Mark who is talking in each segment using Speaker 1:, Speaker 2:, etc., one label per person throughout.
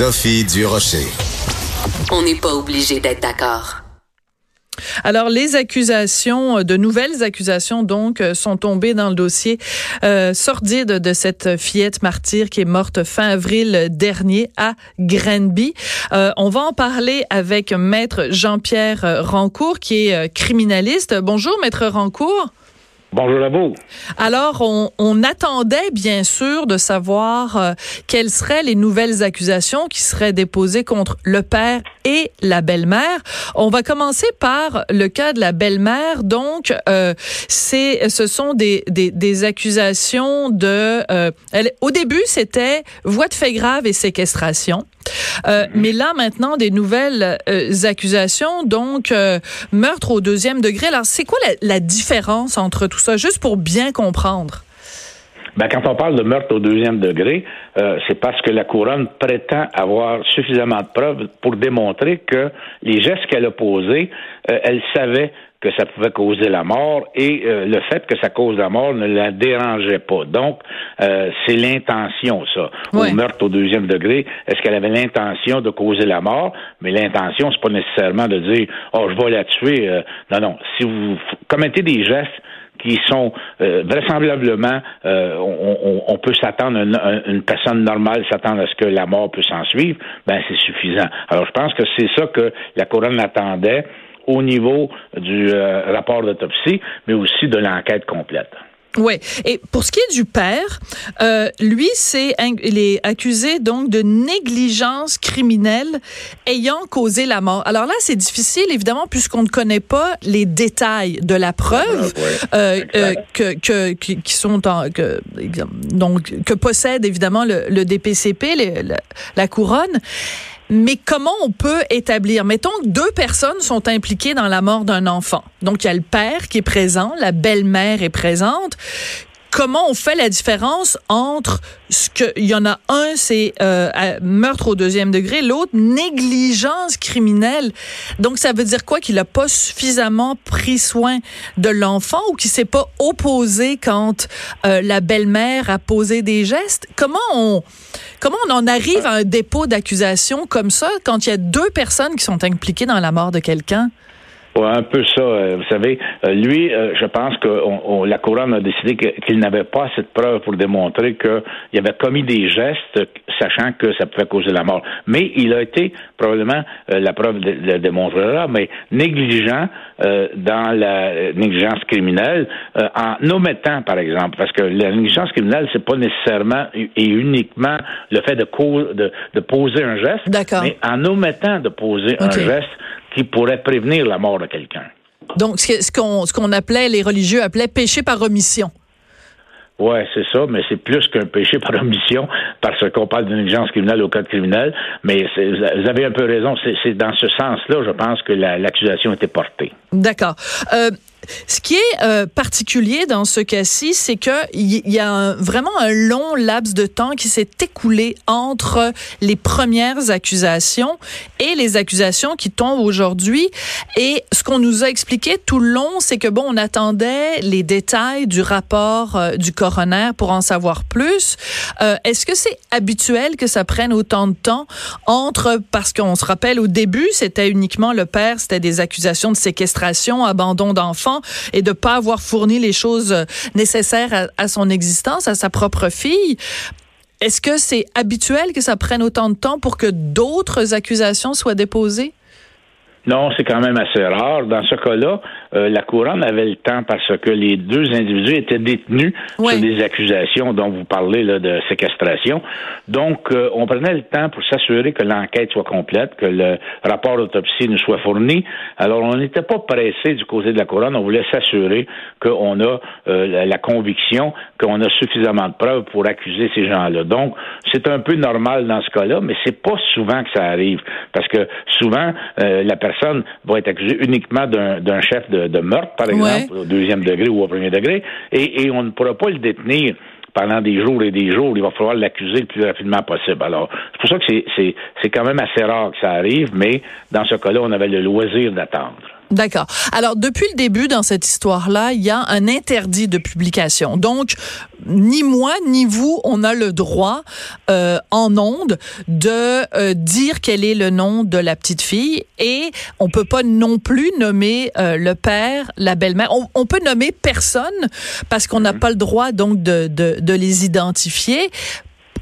Speaker 1: Sophie Durocher.
Speaker 2: On n'est pas obligé d'être d'accord.
Speaker 3: Alors, les accusations, euh, de nouvelles accusations, donc, euh, sont tombées dans le dossier euh, sordide de cette fillette martyre qui est morte fin avril dernier à Grenby. Euh, on va en parler avec Maître Jean-Pierre Rancourt, qui est criminaliste. Bonjour, Maître Rancourt.
Speaker 4: Bonjour à vous.
Speaker 3: Alors, on, on, attendait bien sûr de savoir euh, quelles seraient les nouvelles accusations qui seraient déposées contre le père et la belle-mère. On va commencer par le cas de la belle-mère. Donc, euh, c'est, ce sont des, des, des accusations de. Euh, elle, au début, c'était voie de fait grave et séquestration. Euh, mhm. Mais là, maintenant, des nouvelles euh, accusations, donc euh, meurtre au deuxième degré. Alors, c'est quoi la, la, différence entre tout ça, juste pour bien comprendre?
Speaker 4: Ben, quand on parle de meurtre au deuxième degré, euh, c'est parce que la couronne prétend avoir suffisamment de preuves pour démontrer que les gestes qu'elle a posés, euh, elle savait que ça pouvait causer la mort et euh, le fait que ça cause la mort ne la dérangeait pas. Donc, euh, c'est l'intention, ça. Au meurtre au deuxième degré, est-ce qu'elle avait l'intention de causer la mort? Mais l'intention, c'est pas nécessairement de dire, oh, je vais la tuer. Euh, non, non. Si vous commettez des gestes qui sont vraisemblablement, on, on, peut s'attendre, une, une, personne normale s'attendre à ce que la mort puisse en suivre, ben c'est suffisant. Alors je pense que c'est ça que la couronne attendait au niveau du euh, rapport d'autopsie, mais aussi de l'enquête complète.
Speaker 3: Oui. Et pour ce qui est du père, euh, lui, c'est il est accusé donc de négligence criminelle ayant causé la mort. Alors là, c'est difficile évidemment puisqu'on ne connaît pas les détails de la preuve euh, euh, que, que, qui sont en, que, donc que possède évidemment le, le DPCP, la couronne. Mais comment on peut établir, mettons que deux personnes sont impliquées dans la mort d'un enfant. Donc, il y a le père qui est présent, la belle-mère est présente comment on fait la différence entre ce que il y en a un c'est euh, meurtre au deuxième degré, l'autre négligence criminelle. Donc ça veut dire quoi qu'il a pas suffisamment pris soin de l'enfant ou qu'il s'est pas opposé quand euh, la belle-mère a posé des gestes? Comment on comment on en arrive à un dépôt d'accusation comme ça quand il y a deux personnes qui sont impliquées dans la mort de quelqu'un?
Speaker 4: Un peu ça. Euh, vous savez, euh, lui, euh, je pense que la couronne a décidé qu'il n'avait pas cette preuve pour démontrer qu'il avait commis des gestes, sachant que ça pouvait causer la mort. Mais il a été probablement la preuve le démontrera, mais négligent dans la négligence criminelle, en omettant, par exemple, parce que la négligence criminelle, c'est pas nécessairement et uniquement le fait de, de, de poser un geste, mais en omettant de poser un geste qui pourrait prévenir la mort de quelqu'un.
Speaker 3: Donc, ce qu'on ce qu'on appelait, les religieux appelaient péché par omission.
Speaker 4: Oui, c'est ça, mais c'est plus qu'un péché par omission, parce qu'on parle d'une négligence criminelle au code criminel, mais vous avez un peu raison, c'est dans ce sens-là, je pense que l'accusation était portée.
Speaker 3: D'accord. Euh, ce qui est euh, particulier dans ce cas-ci, c'est que il y, a vraiment un long laps de temps qui s'est écoulé entre les premières accusations et les accusations qui tombent aujourd'hui. Et ce qu'on nous a expliqué tout le long, c'est que bon, on attendait les détails du rapport euh, du coroner pour en savoir plus. Euh, Est-ce que c'est habituel que ça prenne autant de temps entre parce qu'on se rappelle au début, c'était uniquement le père, c'était des accusations de séquestration, abandon d'enfants et de pas avoir fourni les choses euh, nécessaires à, son existence, à sa propre fille. Est-ce que c'est habituel que ça prenne autant de temps pour que d'autres accusations soient déposées?
Speaker 4: Non, c'est quand même assez rare. Dans ce cas-là, euh, la couronne avait le temps parce que les deux individus étaient détenus sur des accusations dont vous parlez là, de séquestration. Donc, euh, on prenait le temps pour s'assurer que l'enquête soit complète, que le rapport d'autopsie nous soit fourni. Alors, on n'était pas pressé du côté de la couronne. On voulait s'assurer qu'on a euh, la conviction qu'on a suffisamment de preuves pour accuser ces gens-là. Donc, c'est un peu normal dans ce cas-là, mais c'est pas souvent que ça arrive parce que souvent la personne va être accusée uniquement d'un chef de de, meurtre, par exemple, au deuxième degré ou au premier degré, et, on ne pourra pas le détenir pendant des jours et des jours. Il va falloir l'accuser le plus rapidement possible. Alors, c'est pour ça que c'est quand même assez rare que ça arrive, mais dans ce cas-là, on avait le loisir d'attendre.
Speaker 3: D'accord. Alors, depuis le début dans cette histoire-là, il y a un interdit de publication. Donc, ni moi ni vous, on a le droit euh, en onde de euh, dire quel est le nom de la petite fille et on peut pas non plus nommer euh, le père, la belle-mère. On, on, peut nommer personne parce qu'on n'a mhm. pas le droit donc de, de, de les identifier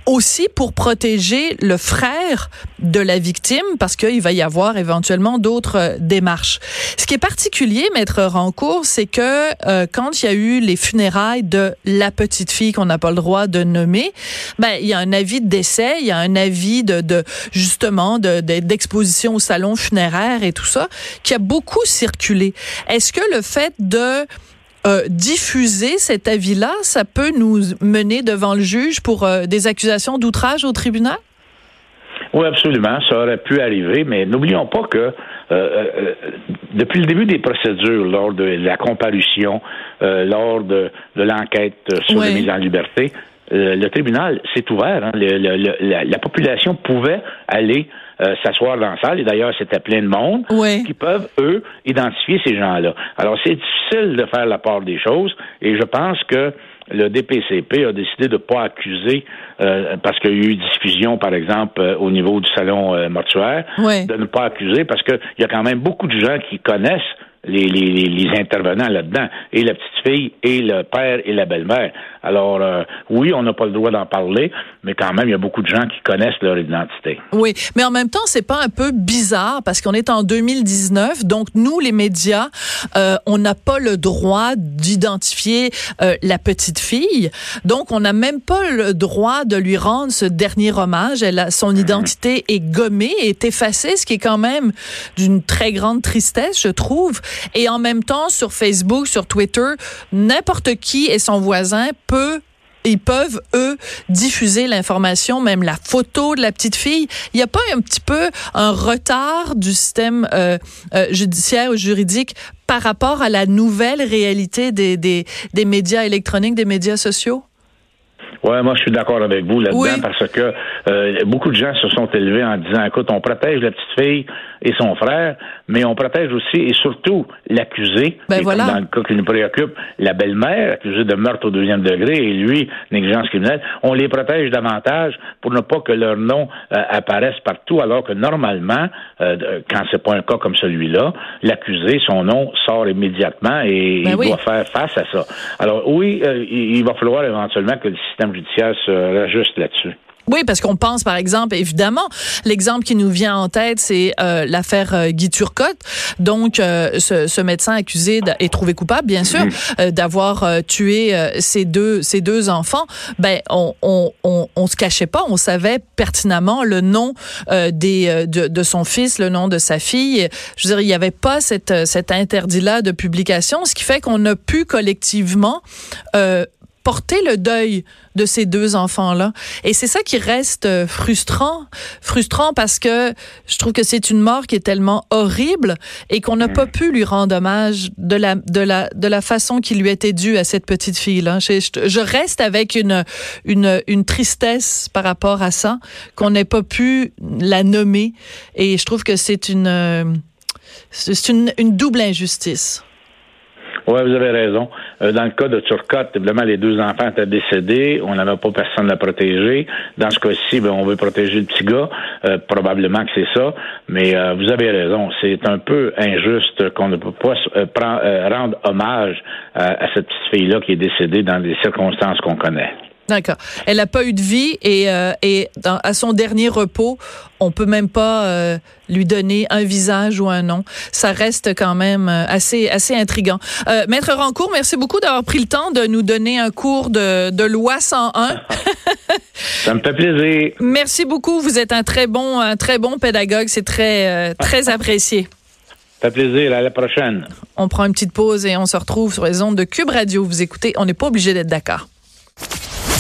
Speaker 3: aussi pour protéger le frère de la victime parce qu'il va y avoir éventuellement d'autres euh, démarches. Ce qui est particulier, maître Rancourt, c'est que euh, quand il y a eu les funérailles de la petite fille qu'on n'a pas le droit de nommer, ben il y a un avis de décès, il y a un avis de, de justement de, d'exposition au salon funéraire et tout ça qui a beaucoup circulé. Est-ce que le fait de euh, diffuser cet avis-là, ça peut nous mener devant le juge pour euh, des accusations d'outrage au tribunal?
Speaker 4: Oui, absolument. Ça aurait pu arriver, mais n'oublions pas que euh, depuis le début des procédures, lors de la comparution, lors de, l'enquête sur la mise en liberté, le tribunal s'est ouvert. Hein. la, population pouvait aller euh, s'asseoir dans la salle, et d'ailleurs, c'était plein de monde, qui peuvent, eux, identifier ces gens-là. Alors, c'est difficile de faire la part des choses, et je pense que le DPCP a décidé de ne pas accuser, euh, parce qu'il y a eu diffusion, par exemple, euh, au niveau du salon mortuaire, de ne pas accuser, parce qu'il y a quand même beaucoup de gens qui connaissent les, les, les intervenants là-dedans, et la petite fille, et le père, et la belle-mère. Alors, euh, oui, on n'a pas le droit d'en parler, mais quand même, il y a beaucoup de gens qui connaissent leur identité.
Speaker 3: Oui, mais en même temps, c'est pas un peu bizarre parce qu'on est en 2019, donc nous, les médias, euh, on n'a pas le droit d'identifier euh, la petite fille, donc on n'a même pas le droit de lui rendre ce dernier hommage. Elle a, son mhm. identité est gommée, est effacée, ce qui est quand même d'une très grande tristesse, je trouve. Et en même temps, sur Facebook, sur Twitter, n'importe qui et son voisin peut ils peuvent, eux, diffuser l'information, même la photo de la petite fille. Il n'y a pas un petit peu un retard du système euh, euh, judiciaire ou juridique par rapport à la nouvelle réalité des, des, des médias électroniques, des médias sociaux?
Speaker 4: Ouais, moi je suis d'accord avec vous là-dedans parce que euh, beaucoup de gens se sont élevés en disant écoute, on protège la petite fille et son frère, mais on protège aussi et surtout l'accusé.
Speaker 3: Ben voilà.
Speaker 4: Dans le cas qui nous préoccupe, la belle-mère accusée de meurtre au deuxième degré et lui négligence criminelle, on les protège davantage pour ne pas que leur nom euh, apparaisse partout, alors que normalement, euh, quand c'est pas un cas comme celui-là, l'accusé, son nom sort immédiatement et ben il doit faire face à ça. Alors oui, euh, il va falloir éventuellement que le système judiciaire se rajuste là-dessus.
Speaker 3: Oui, parce qu'on pense, par exemple, évidemment, l'exemple qui nous vient en tête, c'est euh, l'affaire euh, Guy Turcotte. Donc, euh, ce, médecin accusé est trouvé coupable, bien sûr, mm-hmm. d'avoir tué ses deux ses deux enfants. Ben, on, on, on, se cachait pas, on savait pertinemment le nom des de, de, son fils, le nom de sa fille. Je veux dire, il n'y avait pas cette, cet interdit-là de publication, ce qui fait qu'on a pu collectivement porter le deuil de ces deux enfants-là. Et c'est ça qui reste euh, frustrant, frustrant parce que je trouve que c'est une mort qui est tellement horrible et qu'on n'a pas pu lui rendre hommage de la de la de la façon qui lui était due à cette petite fille-là. Je, je, reste avec une une une tristesse par rapport à ça qu'on n'ait pas pu la nommer et je trouve que c'est une euh, c'est une, une double injustice.
Speaker 4: Oui, vous avez raison. Euh, dans le cas de Turcotte, évidemment, les deux enfants étaient décédés. On n'avait pas personne à protéger. Dans ce cas-ci, ben, on veut protéger le petit gars. Euh, probablement que c'est ça. Mais euh, vous avez raison. C'est un peu injuste qu'on ne peut pas rendre hommage à, à cette petite fille-là qui est décédée dans des circonstances qu'on connaît.
Speaker 3: D'accord. Elle n'a pas eu de vie et, euh, et dans, à son dernier repos, on peut même pas euh, lui donner un visage ou un nom. Ça reste quand même euh, assez assez intrigant. Euh, Maître Rancourt, merci beaucoup d'avoir pris le temps de nous donner un cours de, de loi 101.
Speaker 4: Ça me fait plaisir.
Speaker 3: merci beaucoup. Vous êtes un très bon un très bon pédagogue. C'est très très apprécié.
Speaker 4: Ça fait plaisir. À la prochaine.
Speaker 3: On prend une petite pause et on se retrouve sur les ondes de Cube Radio. Vous écoutez. On n'est pas obligé d'être d'accord.